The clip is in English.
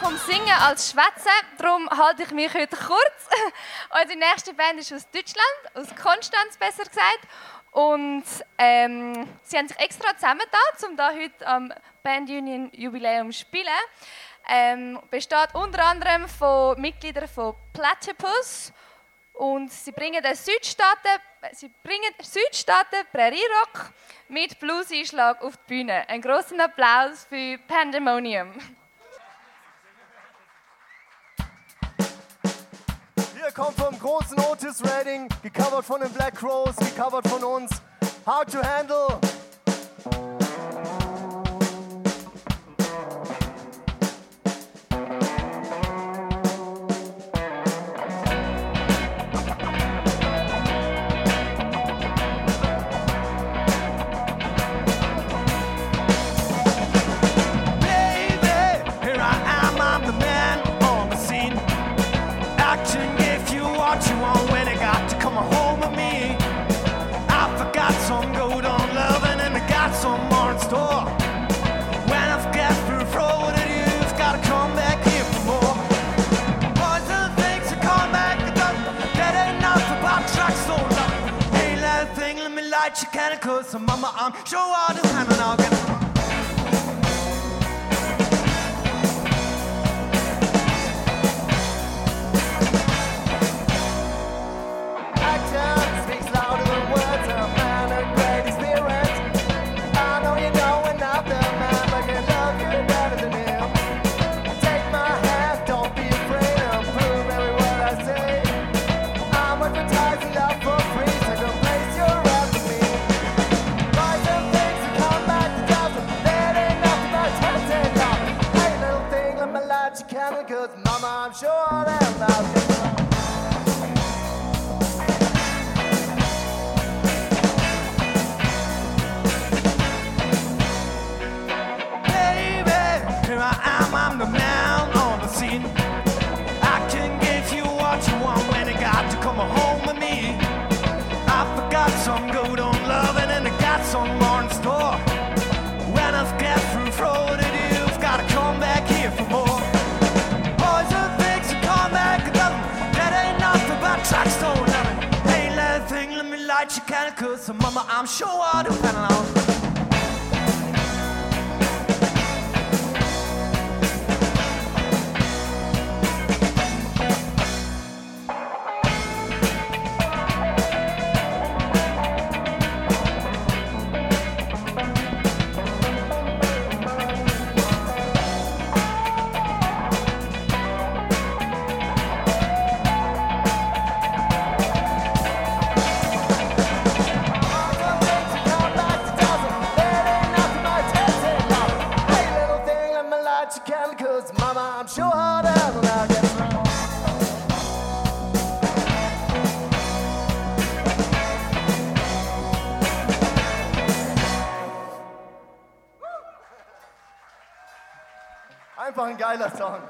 vom Singen als Schwätzen, darum halte ich mich heute kurz. Unsere nächste Band ist aus Deutschland, aus Konstanz besser gesagt. Und ähm, sie haben sich extra zusammengetan, um hier heute am Band Union Jubiläum zu spielen. Ähm, besteht unter anderem von Mitgliedern von Platypus und sie bringen den Südstaaten, sie bringen Südstaaten Prairie Rock mit Blues-Einschlag auf die Bühne. Einen großen Applaus für Pandemonium. kommt vom großen Otis Redding, gecovert von den Black Crows, gecovert von uns. Hard to handle. what you want when it got to come home with me. I forgot some gold on loving and I got some more in store. When I've got through throwing it, you've got to come back here for more. Boys and things are come back to them. That ain't nothing about tracks so long. Ain't that thing, let me light your candle, cause mama, I'm sure I'll do handle now. together, cause mama, I'm sure they love you. I right, you kinda could. So, mama, I'm sure I do. Einfach ein geiler Song.